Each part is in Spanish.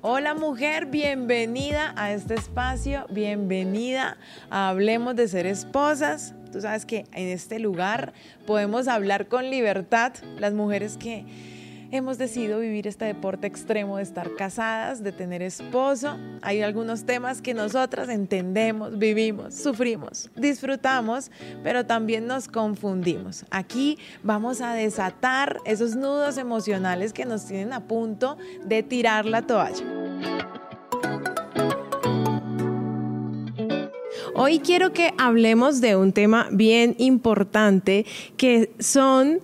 Hola mujer, bienvenida a este espacio, bienvenida a Hablemos de ser esposas. Tú sabes que en este lugar podemos hablar con libertad, las mujeres que hemos decidido vivir este deporte extremo de estar casadas, de tener esposo. Hay algunos temas que nosotras entendemos, vivimos, sufrimos, disfrutamos, pero también nos confundimos. Aquí vamos a desatar esos nudos emocionales que nos tienen a punto de tirar la toalla. Hoy quiero que hablemos de un tema bien importante que son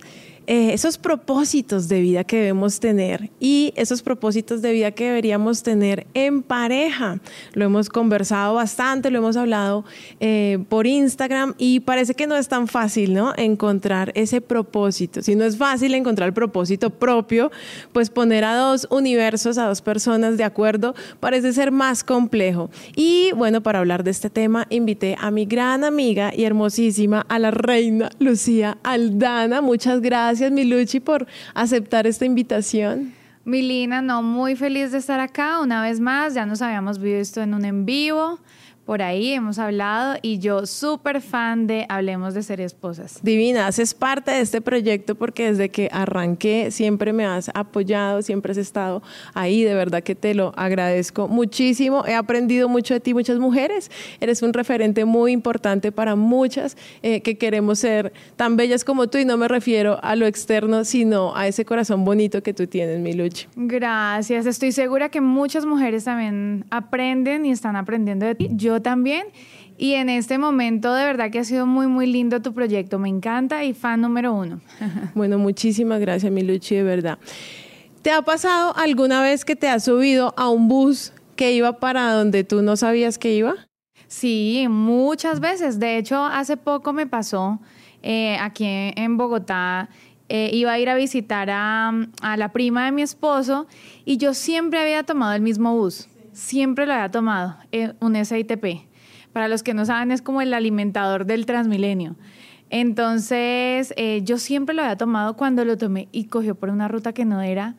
eh, esos propósitos de vida que debemos tener y esos propósitos de vida que deberíamos tener en pareja. Lo hemos conversado bastante, lo hemos hablado eh, por Instagram y parece que no es tan fácil, ¿no? Encontrar ese propósito. Si no es fácil encontrar el propósito propio, pues poner a dos universos, a dos personas de acuerdo, parece ser más complejo. Y bueno, para hablar de este tema, invité a mi gran amiga y hermosísima, a la reina Lucía Aldana. Muchas gracias gracias, Miluchi, por aceptar esta invitación. Milina, no, muy feliz de estar acá una vez más. Ya nos habíamos visto en un en vivo por ahí hemos hablado y yo súper fan de Hablemos de Ser Esposas. Divina, haces parte de este proyecto porque desde que arranqué siempre me has apoyado, siempre has estado ahí, de verdad que te lo agradezco muchísimo. He aprendido mucho de ti, muchas mujeres. Eres un referente muy importante para muchas eh, que queremos ser tan bellas como tú y no me refiero a lo externo, sino a ese corazón bonito que tú tienes, mi Luchi. Gracias, estoy segura que muchas mujeres también aprenden y están aprendiendo de ti. Yo también. Y en este momento de verdad que ha sido muy, muy lindo tu proyecto. Me encanta y fan número uno. Bueno, muchísimas gracias, mi Luchi, de verdad. ¿Te ha pasado alguna vez que te has subido a un bus que iba para donde tú no sabías que iba? Sí, muchas veces. De hecho, hace poco me pasó eh, aquí en Bogotá. Eh, iba a ir a visitar a, a la prima de mi esposo y yo siempre había tomado el mismo bus siempre lo había tomado, eh, un SITP. Para los que no saben, es como el alimentador del Transmilenio. Entonces, eh, yo siempre lo había tomado cuando lo tomé y cogió por una ruta que no era.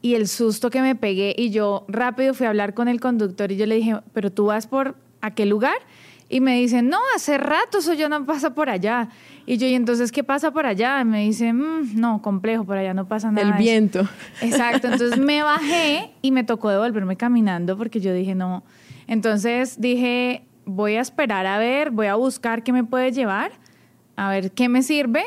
Y el susto que me pegué, y yo rápido fui a hablar con el conductor y yo le dije, ¿pero tú vas por aquel lugar? Y me dicen, no, hace rato eso yo no pasa por allá. Y yo, ¿y entonces qué pasa por allá? Y me dicen, mm, no, complejo, por allá no pasa nada. El viento. Exacto, entonces me bajé y me tocó devolverme caminando porque yo dije, no. Entonces dije, voy a esperar a ver, voy a buscar qué me puede llevar, a ver qué me sirve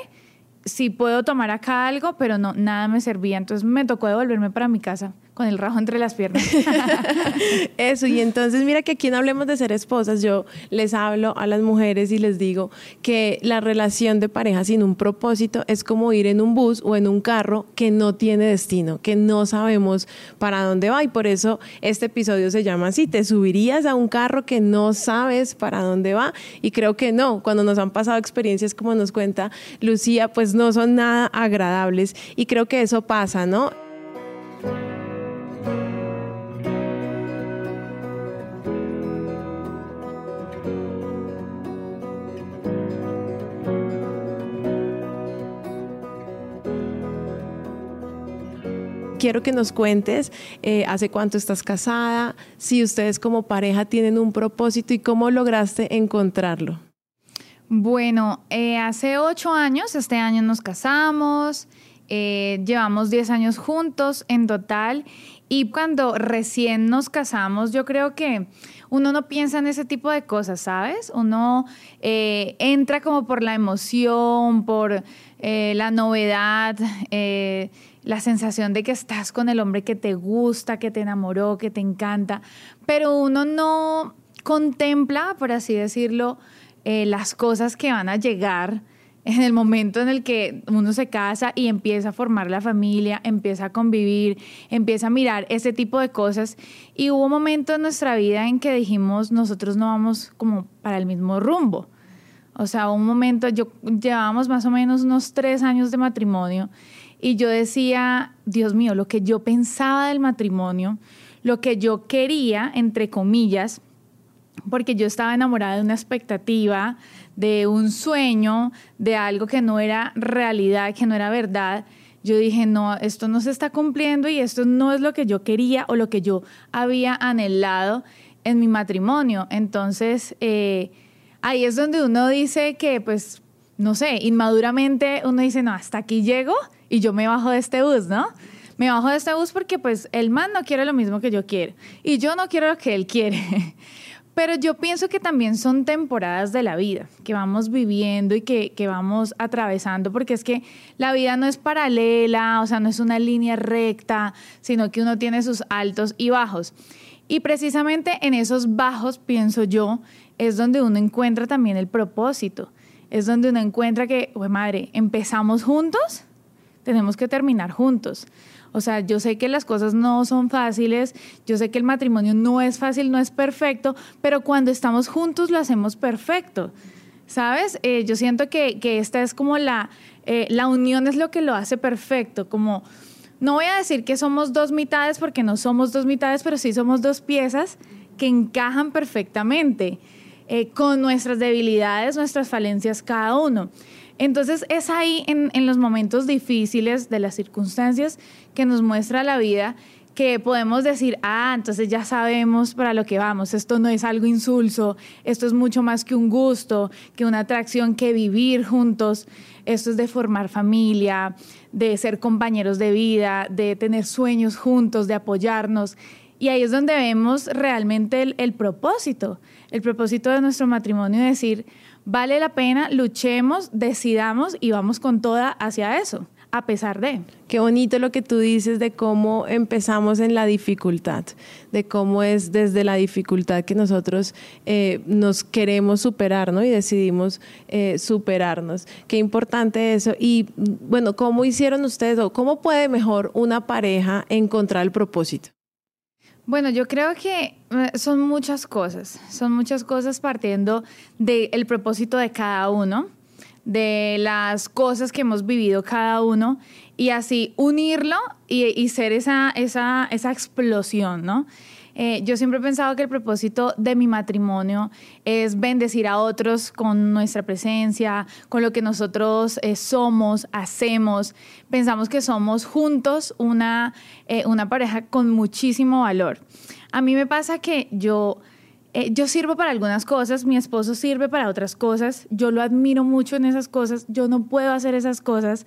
si puedo tomar acá algo, pero no, nada me servía. Entonces me tocó devolverme para mi casa con el rajo entre las piernas. Eso, y entonces mira que aquí no hablemos de ser esposas, yo les hablo a las mujeres y les digo que la relación de pareja sin un propósito es como ir en un bus o en un carro que no tiene destino, que no sabemos para dónde va y por eso este episodio se llama así, te subirías a un carro que no sabes para dónde va y creo que no, cuando nos han pasado experiencias como nos cuenta Lucía, pues no son nada agradables y creo que eso pasa, ¿no? Quiero que nos cuentes eh, hace cuánto estás casada, si ustedes como pareja tienen un propósito y cómo lograste encontrarlo. Bueno, eh, hace ocho años, este año nos casamos, eh, llevamos diez años juntos en total y cuando recién nos casamos, yo creo que uno no piensa en ese tipo de cosas, ¿sabes? Uno entra como por la emoción, por la novedad la sensación de que estás con el hombre que te gusta, que te enamoró, que te encanta, pero uno no contempla, por así decirlo, eh, las cosas que van a llegar en el momento en el que uno se casa y empieza a formar la familia, empieza a convivir, empieza a mirar ese tipo de cosas. Y hubo un momento en nuestra vida en que dijimos, nosotros no vamos como para el mismo rumbo. O sea, un momento, yo llevábamos más o menos unos tres años de matrimonio y yo decía, Dios mío, lo que yo pensaba del matrimonio, lo que yo quería, entre comillas, porque yo estaba enamorada de una expectativa, de un sueño, de algo que no era realidad, que no era verdad. yo dije, no, esto no se está cumpliendo y esto no es lo que yo quería o lo que yo había anhelado en mi matrimonio. Entonces, eh, ahí es donde uno dice que, pues, no sé, inmaduramente uno dice, no, hasta aquí llego y yo me bajo de este bus, ¿no? Me bajo de este bus porque pues el man no quiere lo mismo que yo quiero y yo no quiero lo que él quiere. Pero yo pienso que también son temporadas de la vida que vamos viviendo y que, que, vamos atravesando, porque es que la vida no es paralela, o sea, no es una línea recta, sino que uno tiene sus altos y bajos. Y precisamente en esos bajos, pienso yo, es donde uno encuentra también el propósito. Es donde uno encuentra que, pues madre, empezamos juntos, tenemos que terminar juntos. O sea, yo sé que las cosas no son fáciles, yo sé que el matrimonio no es fácil, no es perfecto, pero cuando estamos juntos lo hacemos perfecto. ¿Sabes? Eh, yo siento que, que, esta es como la, eh, la unión es lo que lo hace perfecto, como no voy a decir que somos dos mitades porque no somos dos mitades, pero sí somos dos piezas que encajan perfectamente eh, con nuestras debilidades, nuestras falencias cada uno. Entonces es ahí en, en, los momentos difíciles de las circunstancias que nos muestra la vida que podemos decir, ah, entonces ya sabemos para lo que vamos, esto no es algo insulso, esto es mucho más que un gusto, que una atracción, que vivir juntos, esto es de formar familia, de ser compañeros de vida, de tener sueños juntos, de apoyarnos. Y ahí es donde vemos realmente el, propósito, el propósito de nuestro matrimonio, decir, vale la pena, luchemos, decidamos y vamos con toda hacia eso a pesar de. Qué bonito lo que tú dices de cómo empezamos en la dificultad, de cómo es desde la dificultad que nosotros eh, nos queremos superar, ¿no? Y decidimos eh, superarnos. Qué importante eso. Y bueno, ¿cómo hicieron ustedes o cómo puede mejor una pareja encontrar el propósito? Bueno, yo creo que eh, son muchas cosas, son muchas cosas partiendo del propósito de cada uno de las cosas que hemos vivido cada uno y así unirlo y, ser esa, esa, esa explosión, ¿no? Eh, yo siempre he pensado que el propósito de mi matrimonio es bendecir a otros con nuestra presencia, con lo que nosotros eh, somos, hacemos. Pensamos que somos juntos una, eh, una pareja con muchísimo valor. A mí me pasa que yo eh, yo sirvo para algunas cosas, mi esposo sirve para otras cosas, yo lo admiro mucho en esas cosas, yo no puedo hacer esas cosas.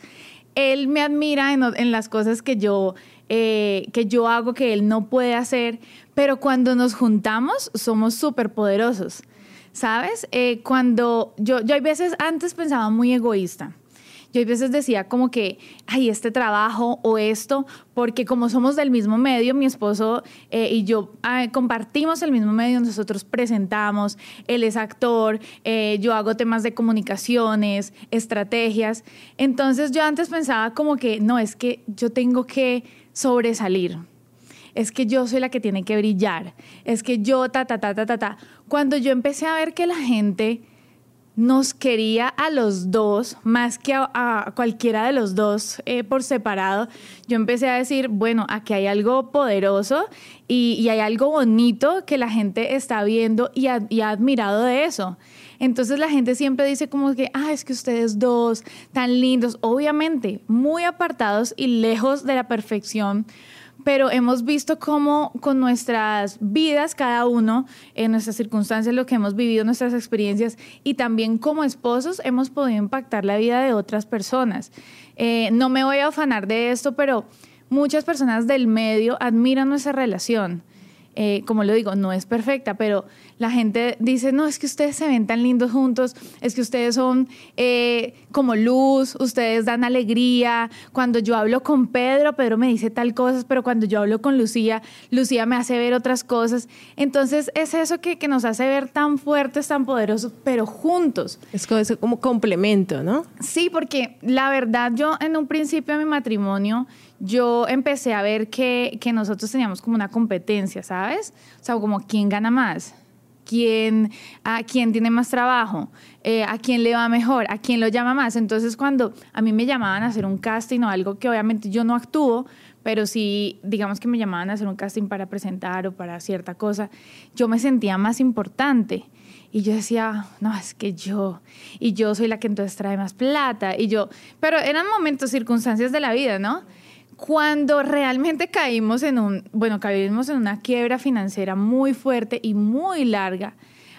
Él me admira en, las cosas que yo, eh, que yo hago que él no puede hacer, pero cuando nos juntamos somos súper poderosos. ¿Sabes? Eh, cuando yo, yo hay veces antes pensaba muy egoísta. Yo a veces decía como que, ay, este trabajo o esto, porque como somos del mismo medio, mi esposo eh, y yo ah, compartimos el mismo medio, nosotros presentamos, él es actor, eh, yo hago temas de comunicaciones, estrategias. Entonces yo antes pensaba como que, no, es que yo tengo que sobresalir es que yo soy la que tiene que brillar, es que yo, ta, ta, ta, ta, ta, ta. Cuando yo empecé a ver que la gente nos quería a los dos más que a, cualquiera de los dos eh, por separado, yo empecé a decir, bueno, aquí hay algo poderoso y, hay algo bonito que la gente está viendo y ha, admirado de eso. Entonces la gente siempre dice como que, ah, es que ustedes dos, tan lindos, obviamente, muy apartados y lejos de la perfección pero hemos visto cómo con nuestras vidas, cada uno, en nuestras circunstancias, lo que hemos vivido, nuestras experiencias y también como esposos hemos podido impactar la vida de otras personas. Eh, no me voy a afanar de esto, pero muchas personas del medio admiran nuestra relación. Eh, como lo digo, no es perfecta, pero la gente dice, no, es que ustedes se ven tan lindos juntos, es que ustedes son eh, como luz, ustedes dan alegría. Cuando yo hablo con Pedro, Pedro me dice tal cosas, pero cuando yo hablo con Lucía, Lucía me hace ver otras cosas. Entonces es eso que, que nos hace ver tan fuertes, tan poderosos, pero juntos. Es como, es como complemento, ¿no? Sí, porque la verdad yo en un principio de mi matrimonio, yo empecé a ver que, nosotros teníamos como una competencia, ¿sabes? O sea, como quién gana más, quién, a quién tiene más trabajo, eh, a quién le va mejor, a quién lo llama más. Entonces, cuando a mí me llamaban a hacer un casting o algo que obviamente yo no actúo, pero sí, digamos que me llamaban a hacer un casting para presentar o para cierta cosa, yo me sentía más importante. Y yo decía, no, es que yo, y yo soy la que entonces trae más plata, y yo, pero eran momentos, circunstancias de la vida, ¿no? Cuando realmente caímos en un, bueno, caímos en una quiebra financiera muy fuerte y muy larga,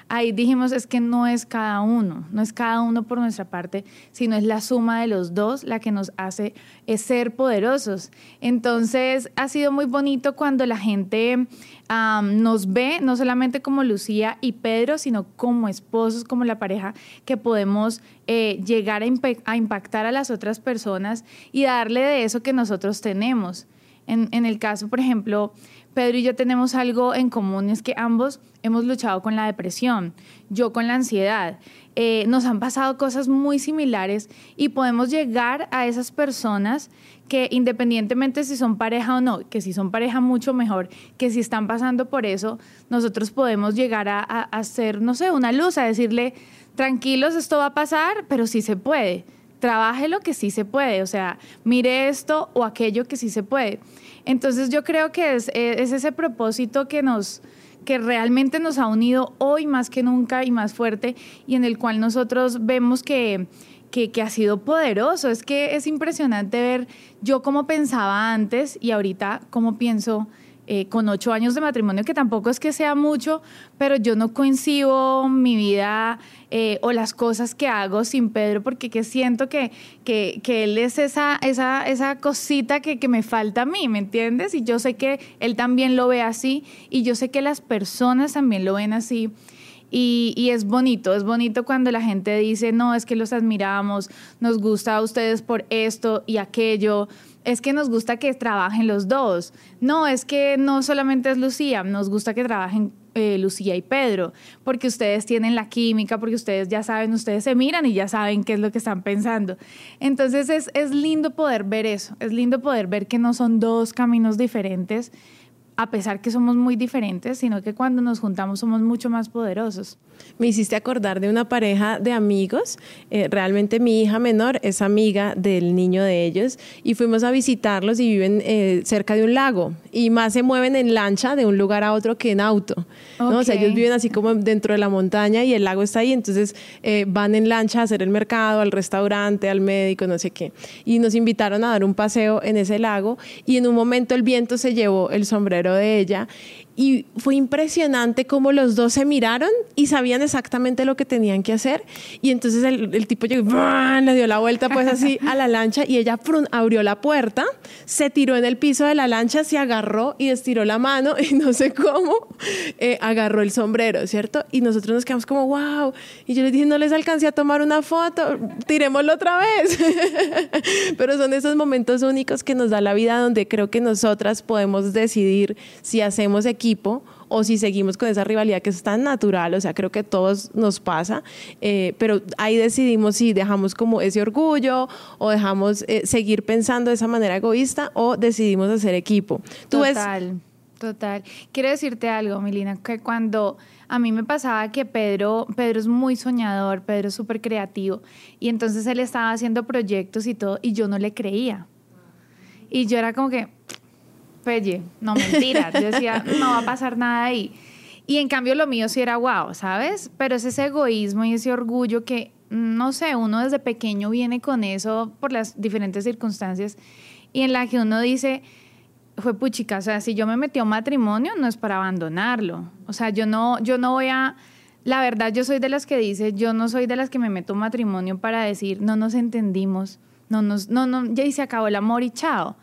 ahí dijimos es que no es cada uno, no es cada uno por nuestra parte, sino es la suma de los dos la que nos hace ser poderosos. Entonces ha sido muy bonito cuando la gente nos ve, no solamente como Lucía y Pedro, sino como esposos, como la pareja que podemos eh, llegar a, impactar a las otras personas y darle de eso que nosotros tenemos. En, en el caso, por ejemplo, Pedro y yo tenemos algo en común, es que ambos hemos luchado con la depresión, yo con la ansiedad. Eh, nos han pasado cosas muy similares y podemos llegar a esas personas que independientemente si son pareja o no, que si son pareja mucho mejor, que si están pasando por eso, nosotros podemos llegar a, a no sé, una luz, a decirle, tranquilos, esto va a pasar, pero sí se puede. Trabaje lo que sí se puede, o sea, mire esto o aquello que sí se puede. Entonces yo creo que es, ese propósito que nos que realmente nos ha unido hoy más que nunca y más fuerte y en el cual nosotros vemos que, que, que, ha sido poderoso. Es que es impresionante ver yo cómo pensaba antes y ahorita cómo pienso eh, con ocho años de matrimonio, que tampoco es que sea mucho, pero yo no coincido mi vida eh, o las cosas que hago sin Pedro, porque que siento que, que, que él es esa, esa, esa cosita que, que me falta a mí, ¿me entiendes? Y yo sé que él también lo ve así, y yo sé que las personas también lo ven así. Y, y, es bonito, es bonito cuando la gente dice, no, es que los admiramos, nos gusta a ustedes por esto y aquello, es que nos gusta que trabajen los dos. No, es que no solamente es Lucía, nos gusta que trabajen eh, Lucía y Pedro, porque ustedes tienen la química, porque ustedes ya saben, ustedes se miran y ya saben qué es lo que están pensando. Entonces es, es lindo poder ver eso, es lindo poder ver que no son dos caminos diferentes a pesar que somos muy diferentes, sino que cuando nos juntamos somos mucho más poderosos. Me hiciste acordar de una pareja de amigos. Eh, realmente mi hija menor es amiga del niño de ellos y fuimos a visitarlos y viven eh, cerca de un lago y más se mueven en lancha de un lugar a otro que en auto. ¿no? O sea, ellos viven así como dentro de la montaña y el lago está ahí, entonces eh, van en lancha a hacer el mercado, al restaurante, al médico, no sé qué. Y nos invitaron a dar un paseo en ese lago y en un momento el viento se llevó el sombrero de ella y fue impresionante cómo los dos se miraron y sabían exactamente lo que tenían que hacer. Y entonces el, tipo llegó, le dio la vuelta pues así a la lancha y ella abrió la puerta, se tiró en el piso de la lancha, se agarró y estiró la mano y no sé cómo eh, agarró el sombrero, ¿cierto? Y nosotros nos quedamos como, wow. Y yo les dije, no les alcancé a tomar una foto, tirémoslo otra vez. Pero son esos momentos únicos que nos da la vida donde creo que nosotras podemos decidir si hacemos equipo o si seguimos con esa rivalidad que es tan natural, o sea, creo que todos nos pasa, eh, pero ahí decidimos si dejamos como ese orgullo o dejamos eh, seguir pensando de esa manera egoísta o decidimos hacer equipo. total, total. Quiero decirte algo, Milina, que cuando a mí me pasaba que Pedro, Pedro es muy soñador, Pedro es súper creativo, y entonces él estaba haciendo proyectos y todo, y yo no le creía. Y yo era como que, pelle, no mentira. Yo decía, no va a pasar nada ahí. Y en cambio lo mío sí era wow, ¿sabes? Pero es ese egoísmo y ese orgullo que, no sé, uno desde pequeño viene con eso por las diferentes circunstancias y en la que uno dice, fue puchica, o sea, si yo me metí a matrimonio no es para abandonarlo. O sea, yo no, yo no voy a... La verdad, yo soy de las que dice, yo no soy de las que me meto a matrimonio para decir, no nos entendimos, no nos, no, no, ya y se acabó el amor y chao.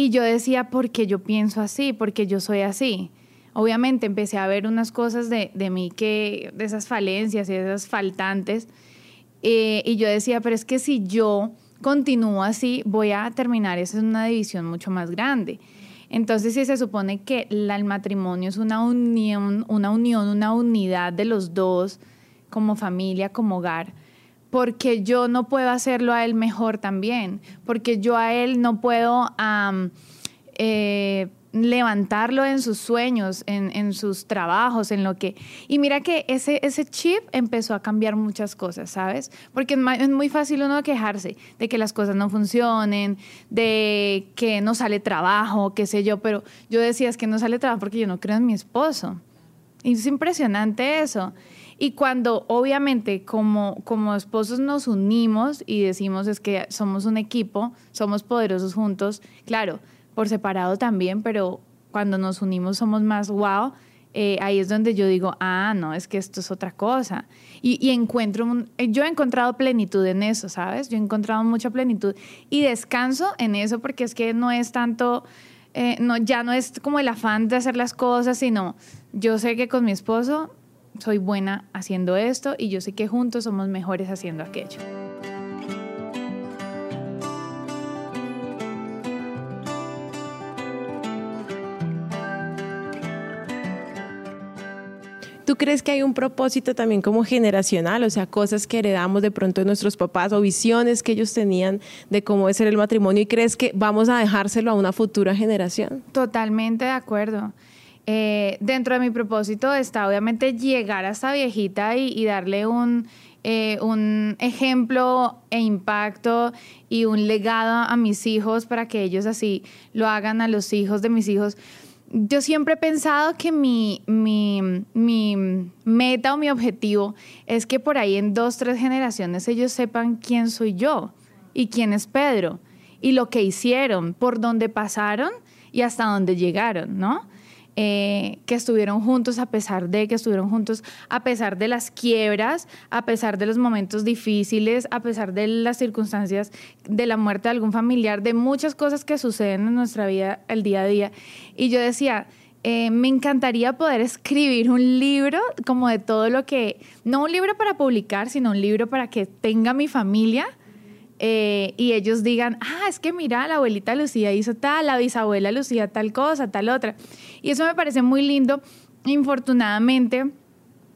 Y yo decía, ¿por qué yo pienso así? ¿Por qué yo soy así? Obviamente empecé a ver unas cosas de, de mí que, de esas falencias y de esas faltantes. Eh, y yo decía, pero es que si yo continúo así, voy a terminar, esa es una división mucho más grande. Entonces, si se supone que el matrimonio es una unión, una unión, una unidad de los dos, como familia, como hogar, porque yo no puedo hacerlo a él mejor también, porque yo a él no puedo eh, levantarlo en sus sueños, en, sus trabajos, en lo que... Y mira que ese, ese chip empezó a cambiar muchas cosas, ¿sabes? Porque es muy fácil uno quejarse de que las cosas no funcionen, de que no sale trabajo, qué sé yo, pero yo decía es que no sale trabajo porque yo no creo en mi esposo. Y es impresionante eso. Y cuando obviamente como, como esposos nos unimos y decimos es que somos un equipo, somos poderosos juntos, claro, por separado también, pero cuando nos unimos somos más wow. Eh, ahí es donde yo digo, ah, no, es que esto es otra cosa. Y, encuentro, yo he encontrado plenitud en eso, ¿sabes? Yo he encontrado mucha plenitud y descanso en eso porque es que no es tanto, eh, no, ya no es como el afán de hacer las cosas, sino yo sé que con mi esposo soy buena haciendo esto y yo sé que juntos somos mejores haciendo aquello. ¿Tú crees que hay un propósito también como generacional? O sea, cosas que heredamos de pronto de nuestros papás o visiones que ellos tenían de cómo es ser el matrimonio y crees que vamos a dejárselo a una futura generación? Totalmente de acuerdo. Eh, dentro de mi propósito está obviamente llegar a esta viejita y, darle un, eh, un ejemplo e impacto y un legado a mis hijos para que ellos así lo hagan a los hijos de mis hijos. Yo siempre he pensado que mi, mi, mi meta o mi objetivo es que por ahí en dos, tres generaciones ellos sepan quién soy yo y quién es Pedro y lo que hicieron, por dónde pasaron y hasta dónde llegaron, ¿no? Eh, que estuvieron juntos a pesar de que estuvieron juntos, a pesar de las quiebras, a pesar de los momentos difíciles, a pesar de las circunstancias de la muerte de algún familiar, de muchas cosas que suceden en nuestra vida el día a día. Y yo decía, eh, me encantaría poder escribir un libro como de todo lo que, no un libro para publicar, sino un libro para que tenga mi familia eh, y ellos digan, ah, es que mira, la abuelita Lucía hizo tal, la bisabuela Lucía tal cosa, tal otra. Y eso me parece muy lindo. Infortunadamente,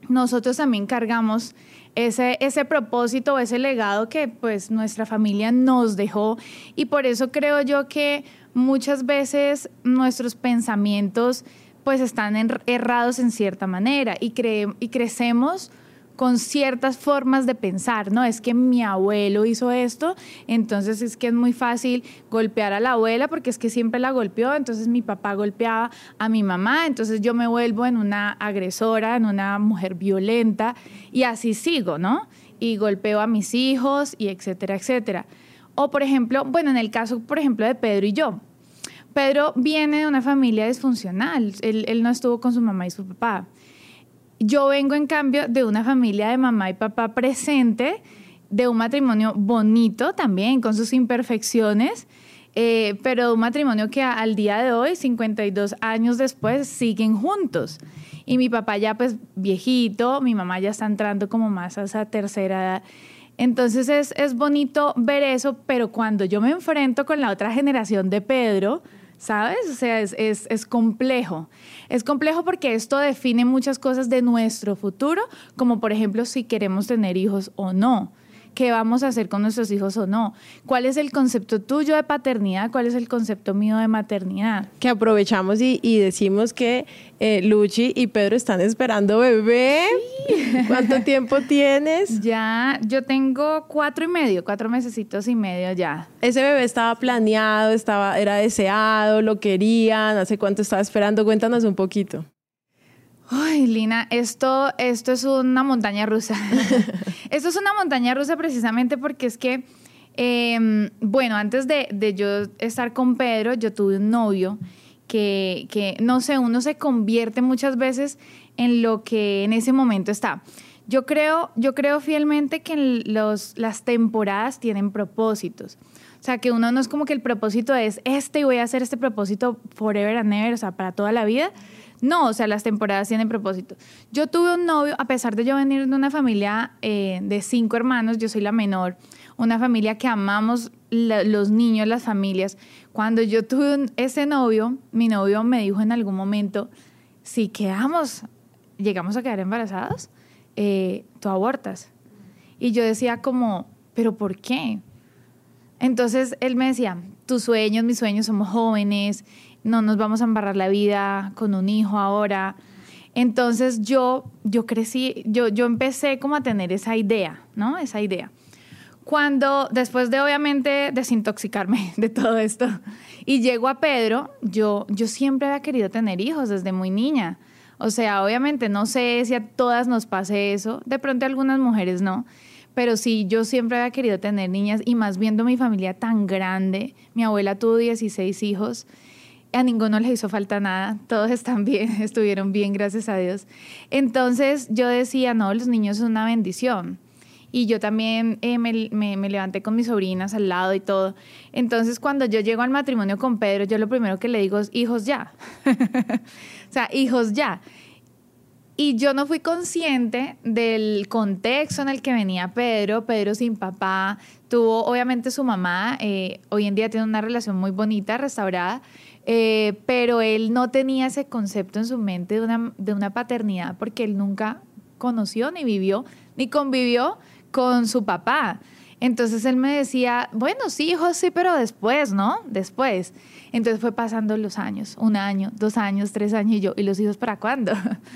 nosotros también cargamos ese, ese propósito, ese legado que pues nuestra familia nos dejó. Y por eso creo yo que muchas veces nuestros pensamientos pues están errados en cierta manera y, y crecemos con ciertas formas de pensar, ¿no? Es que mi abuelo hizo esto, entonces es que es muy fácil golpear a la abuela porque es que siempre la golpeó, entonces mi papá golpeaba a mi mamá, entonces yo me vuelvo en una agresora, en una mujer violenta y así sigo, ¿no? Y golpeo a mis hijos y etcétera, etcétera. O por ejemplo, bueno, en el caso, por ejemplo, de Pedro y yo. Pedro viene de una familia disfuncional, él, él no estuvo con su mamá y su papá. Yo vengo en cambio de una familia de mamá y papá presente, de un matrimonio bonito también, con sus imperfecciones, eh, pero un matrimonio que al día de hoy, 52 años después, siguen juntos. Y mi papá ya pues viejito, mi mamá ya está entrando como más a esa tercera edad. Entonces es, es bonito ver eso, pero cuando yo me enfrento con la otra generación de Pedro, ¿sabes? O sea, es, es, complejo. Es complejo porque esto define muchas cosas de nuestro futuro, como por ejemplo si queremos tener hijos o no qué vamos a hacer con nuestros hijos o no. ¿Cuál es el concepto tuyo de paternidad? ¿Cuál es el concepto mío de maternidad? Que aprovechamos y, decimos que eh, Luchi y Pedro están esperando bebé. ¿Cuánto tiempo tienes? Ya, yo tengo cuatro y medio, cuatro mesecitos y medio ya. Ese bebé estaba planeado, estaba, era deseado, lo querían, ¿hace cuánto estaba esperando? Cuéntanos un poquito. Ay, Lina, esto, esto es una montaña rusa. esto es una montaña rusa precisamente porque es que, em, bueno, antes de, yo estar con Pedro, yo tuve un novio que, que, no sé, uno se convierte muchas veces en lo que en ese momento está. Yo creo, yo creo fielmente que los, las temporadas tienen propósitos. O sea, que uno no es como que el propósito es este y voy a hacer este propósito forever and ever, o sea, para toda la vida, no, o sea, las temporadas tienen propósito. Yo tuve un novio, a pesar de yo venir de una familia eh, de cinco hermanos, yo soy la menor, una familia que amamos los niños, las familias. Cuando yo tuve ese novio, mi novio me dijo en algún momento, si quedamos, llegamos a quedar embarazados, eh, tú abortas. Y yo decía como, pero ¿por qué? Entonces él me decía, tus sueños, mis sueños, somos jóvenes, no nos vamos a embarrar la vida con un hijo ahora. Entonces yo, yo crecí, yo, yo empecé como a tener esa idea, ¿no? Esa idea. Cuando, después de obviamente desintoxicarme de todo esto, y llego a Pedro, yo, yo siempre había querido tener hijos desde muy niña. O sea, obviamente no sé si a todas nos pase eso, de pronto a algunas mujeres no, pero sí, yo siempre había querido tener niñas y más viendo mi familia tan grande. Mi abuela tuvo 16 hijos, a ninguno les hizo falta nada, todos están bien, estuvieron bien, gracias a Dios. Entonces yo decía, no, los niños son una bendición. Y yo también eh, me, levanté con mis sobrinas al lado y todo. Entonces cuando yo llego al matrimonio con Pedro, yo lo primero que le digo es, hijos ya. o sea, hijos ya. Y yo no fui consciente del contexto en el que venía Pedro, Pedro sin papá, tuvo obviamente su mamá, eh, hoy en día tiene una relación muy bonita, restaurada, eh, pero él no tenía ese concepto en su mente de una, de una paternidad porque él nunca conoció, ni vivió, ni convivió con su papá. Entonces él me decía, bueno, sí, hijo, sí, pero después, ¿no? Después. Entonces fue pasando los años, un año, dos años, tres años y yo, ¿y los hijos para cuándo?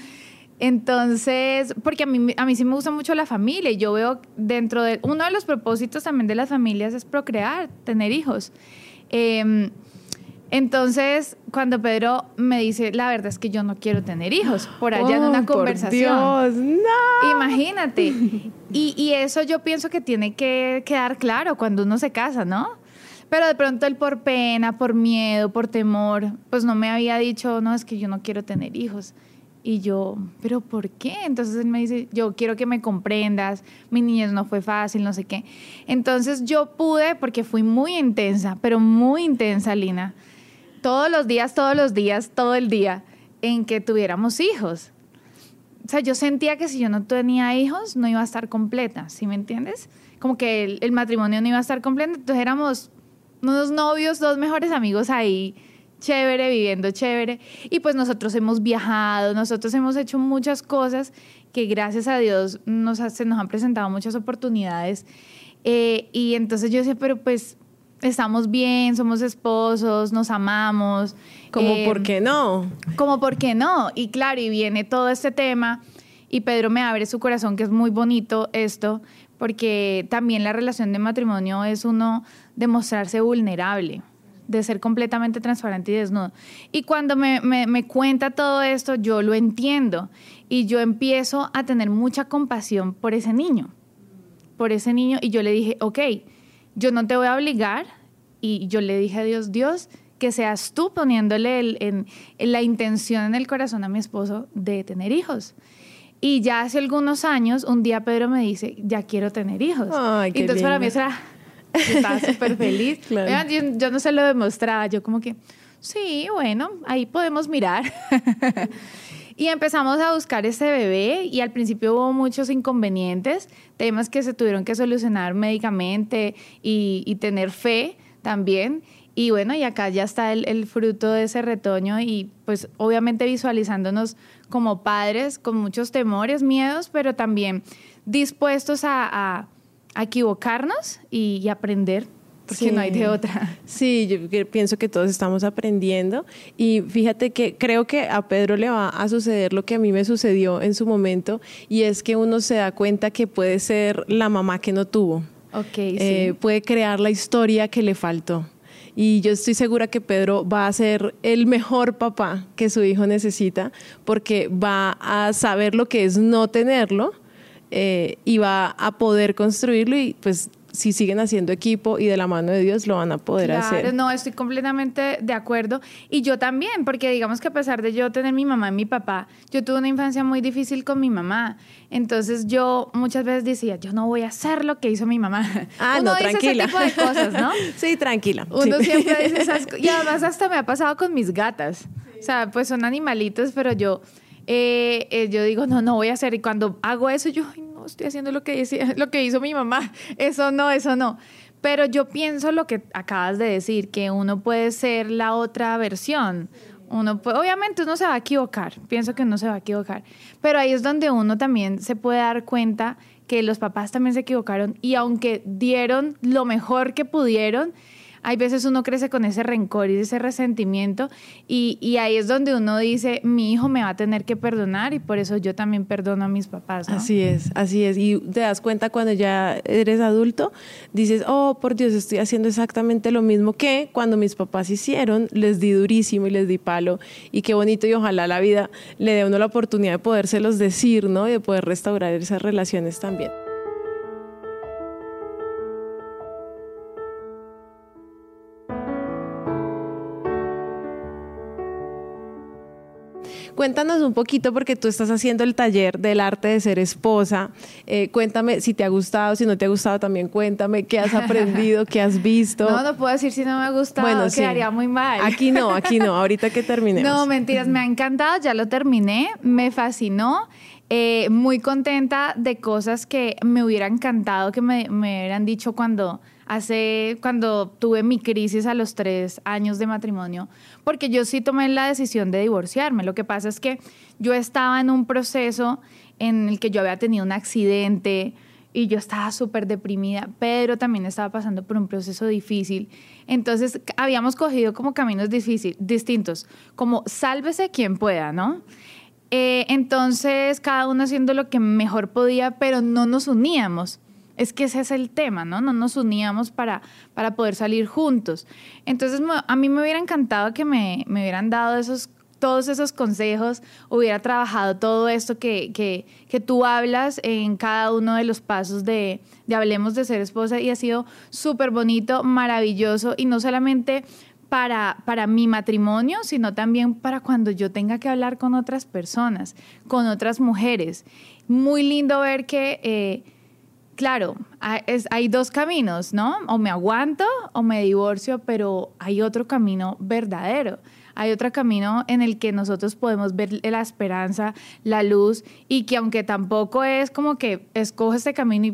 Entonces, porque a mí, a mí sí me gusta mucho la familia y yo veo dentro de, uno de los propósitos también de las familias es procrear, tener hijos. Em, entonces, cuando Pedro me dice, la verdad es que yo no quiero tener hijos, por allá en una conversación. no. Imagínate. Y, y, eso yo pienso que tiene que quedar claro cuando uno se casa, ¿no? Pero de pronto él por pena, por miedo, por temor, pues no me había dicho, no, es que yo no quiero tener hijos. Y yo, ¿pero por qué? Entonces él me dice, yo quiero que me comprendas, mi niñez no fue fácil, no sé qué. Entonces yo pude, porque fui muy intensa, pero muy intensa, Lina, todos los días, todos los días, todo el día, en que tuviéramos hijos. O sea, yo sentía que si yo no tenía hijos, no iba a estar completa, ¿sí me entiendes? Como que el, matrimonio no iba a estar completo, entonces éramos unos novios, dos mejores amigos ahí chévere, viviendo chévere. Y pues nosotros hemos viajado, nosotros hemos hecho muchas cosas que gracias a Dios nos, se nos han presentado muchas oportunidades. Eh, y entonces yo decía, pero pues estamos bien, somos esposos, nos amamos. Como, eh, ¿por qué no? Como, ¿por qué no? Y claro, y viene todo este tema y Pedro me abre su corazón, que es muy bonito esto, porque también la relación de matrimonio es uno demostrarse vulnerable de ser completamente transparente y desnudo. Y cuando me, me, cuenta todo esto, yo lo entiendo y yo empiezo a tener mucha compasión por ese niño, por ese niño. Y yo le dije, ok, yo no te voy a obligar. Y yo le dije a Dios, Dios, que seas tú poniéndole el, en, la intención en el corazón a mi esposo de tener hijos. Y ya hace algunos años, un día Pedro me dice, ya quiero tener hijos. Ay, qué Entonces para mí era estaba súper feliz. yo, no se lo demostraba, yo como que, sí, bueno, ahí podemos mirar. y empezamos a buscar ese bebé y al principio hubo muchos inconvenientes, temas que se tuvieron que solucionar médicamente y, tener fe también. Y bueno, y acá ya está el, fruto de ese retoño y pues obviamente visualizándonos como padres con muchos temores, miedos, pero también dispuestos a a equivocarnos y, aprender, porque no hay de otra. Sí, yo pienso que todos estamos aprendiendo y fíjate que creo que a Pedro le va a suceder lo que a mí me sucedió en su momento y es que uno se da cuenta que puede ser la mamá que no tuvo. Okay, eh, puede crear la historia que le faltó. Y yo estoy segura que Pedro va a ser el mejor papá que su hijo necesita porque va a saber lo que es no tenerlo eh, y va a poder construirlo y pues si siguen haciendo equipo y de la mano de Dios lo van a poder hacer. No, estoy completamente de acuerdo. Y yo también, porque digamos que a pesar de yo tener mi mamá y mi papá, yo tuve una infancia muy difícil con mi mamá. Entonces yo muchas veces decía, yo no voy a hacer lo que hizo mi mamá. Ah, Uno no, tranquila. Ese tipo de cosas, ¿no? sí, tranquila. Uno siempre dice esas cosas. Y además hasta me ha pasado con mis gatas. O sea, pues son animalitos, pero yo eh, eh, yo digo, no, no voy a hacer. Y cuando hago eso, yo, estoy haciendo lo que, decía, lo que hizo mi mamá. Eso no, eso no. Pero yo pienso lo que acabas de decir, que uno puede ser la otra versión. Uno puede, obviamente uno se va a equivocar, pienso que uno se va a equivocar, pero ahí es donde uno también se puede dar cuenta que los papás también se equivocaron y aunque dieron lo mejor que pudieron, hay veces uno crece con ese rencor y ese resentimiento y, ahí es donde uno dice, mi hijo me va a tener que perdonar y por eso yo también perdono a mis papás. Así es, así es. Y te das cuenta cuando ya eres adulto, dices, oh, por Dios, estoy haciendo exactamente lo mismo que cuando mis papás hicieron, les di durísimo y les di palo y qué bonito y ojalá la vida le dé a uno la oportunidad de podérselos decir, ¿no? Y de poder restaurar esas relaciones también. Cuéntanos un poquito porque tú estás haciendo el taller del arte de ser esposa. Eh, cuéntame si te ha gustado, si no te ha gustado también cuéntame qué has aprendido, qué has visto. No, no puedo decir si no me ha gustado, bueno, quedaría muy mal. Aquí no, aquí no, ahorita que terminemos. No, mentiras, me ha encantado, ya lo terminé, me fascinó. Eh, muy contenta de cosas que me hubiera encantado que me, me hubieran dicho cuando hace cuando tuve mi crisis a los tres años de matrimonio, porque yo sí tomé la decisión de divorciarme. Lo que pasa es que yo estaba en un proceso en el que yo había tenido un accidente y yo estaba súper deprimida, pero también estaba pasando por un proceso difícil. Entonces habíamos cogido como caminos difícil, distintos, como sálvese quien pueda, ¿no? Eh, entonces cada uno haciendo lo que mejor podía, pero no nos uníamos. Es que ese es el tema, ¿no? No nos uníamos para, para poder salir juntos. Entonces, a mí me hubiera encantado que me, me hubieran dado esos todos esos consejos, hubiera trabajado todo esto que, que, que, tú hablas en cada uno de los pasos de, de Hablemos de Ser Esposa y ha sido súper bonito, maravilloso y no solamente para, para mi matrimonio, sino también para cuando yo tenga que hablar con otras personas, con otras mujeres. Muy lindo ver que... Eh, claro, hay dos caminos, ¿no? O me aguanto o me divorcio, pero hay otro camino verdadero. Hay otro camino en el que nosotros podemos ver la esperanza, la luz, y que aunque tampoco es como que escoge este camino y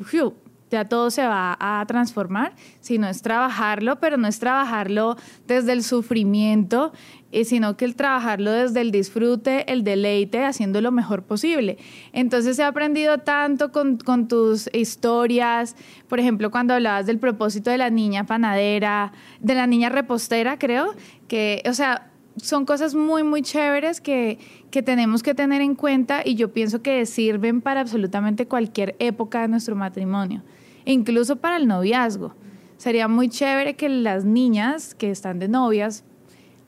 ya todo se va a transformar, sino es trabajarlo, pero no es trabajarlo desde el sufrimiento, eh, sino que el trabajarlo desde el disfrute, el deleite, haciendo lo mejor posible. Entonces he aprendido tanto con, con tus historias, por ejemplo, cuando hablabas del propósito de la niña panadera, de la niña repostera, creo, que, o sea, son cosas muy, muy chéveres que, que, tenemos que tener en cuenta y yo pienso que sirven para absolutamente cualquier época de nuestro matrimonio incluso para el noviazgo. Sería muy chévere que las niñas que están de novias,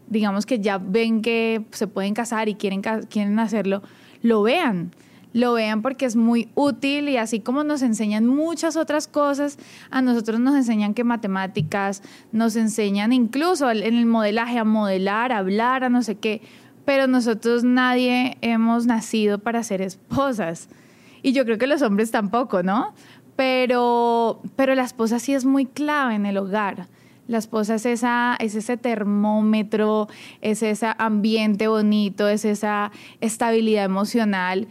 digamos que ya ven que se pueden casar y quieren, quieren hacerlo, lo vean. Lo vean porque es muy útil y así como nos enseñan muchas otras cosas, a nosotros nos enseñan que matemáticas, nos enseñan incluso en el modelaje a modelar, a hablar, a no sé qué, pero nosotros nadie hemos nacido para ser esposas. Y yo creo que los hombres tampoco, ¿no? Pero, pero la esposa sí es muy clave en el hogar. La esposa es, esa, es ese termómetro, es ese ambiente bonito, es esa estabilidad emocional.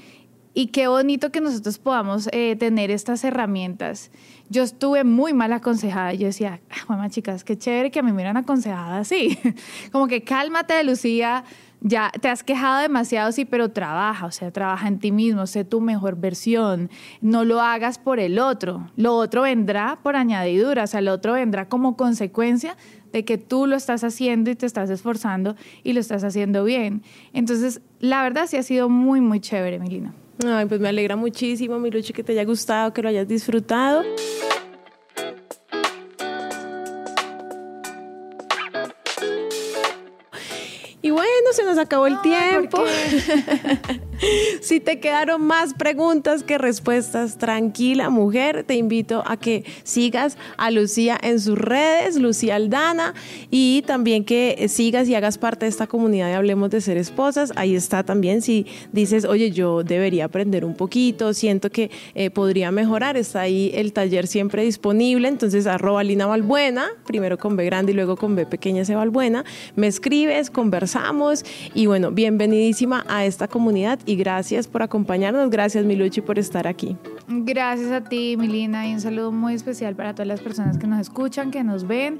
Y qué bonito que nosotros podamos eh, tener estas herramientas. Yo estuve muy mal aconsejada. Yo decía, ah, mamá, chicas, qué chévere que me miran aconsejada así. Como que cálmate, Lucía, ya te has quejado demasiado, sí, pero trabaja, o sea, trabaja en ti mismo, sé tu mejor versión, no lo hagas por el otro, lo otro vendrá por añadidura, o sea, el otro vendrá como consecuencia de que tú lo estás haciendo y te estás esforzando y lo estás haciendo bien. Entonces, la verdad sí ha sido muy, muy chévere, Melina. Ay, pues me alegra muchísimo, mi lucha, que te haya gustado, que lo hayas disfrutado. Bueno, se nos acabó el tiempo. si te quedaron más preguntas que respuestas, tranquila mujer, te invito a que sigas a Lucía en sus redes, Lucía Aldana, y también que sigas y hagas parte de esta comunidad de Hablemos de Ser Esposas. Ahí está también si dices, oye, yo debería aprender un poquito, siento que eh, podría mejorar, está ahí el taller siempre disponible, entonces arroba Lina Valbuena, primero con B grande y luego con B pequeña se Valbuena, me escribes, conversamos y bueno, bienvenidísima a esta comunidad y gracias por acompañarnos. Gracias, Miluchi, por estar aquí. Gracias a ti, Milina, y un saludo muy especial para todas las personas que nos escuchan, que nos ven.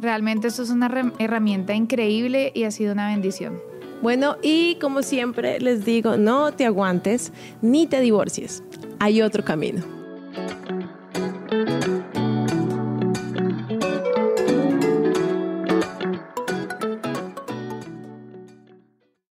Realmente esto es una herramienta increíble y ha sido una bendición. Bueno, y como siempre les digo, no te aguantes ni te divorcies. Hay otro camino.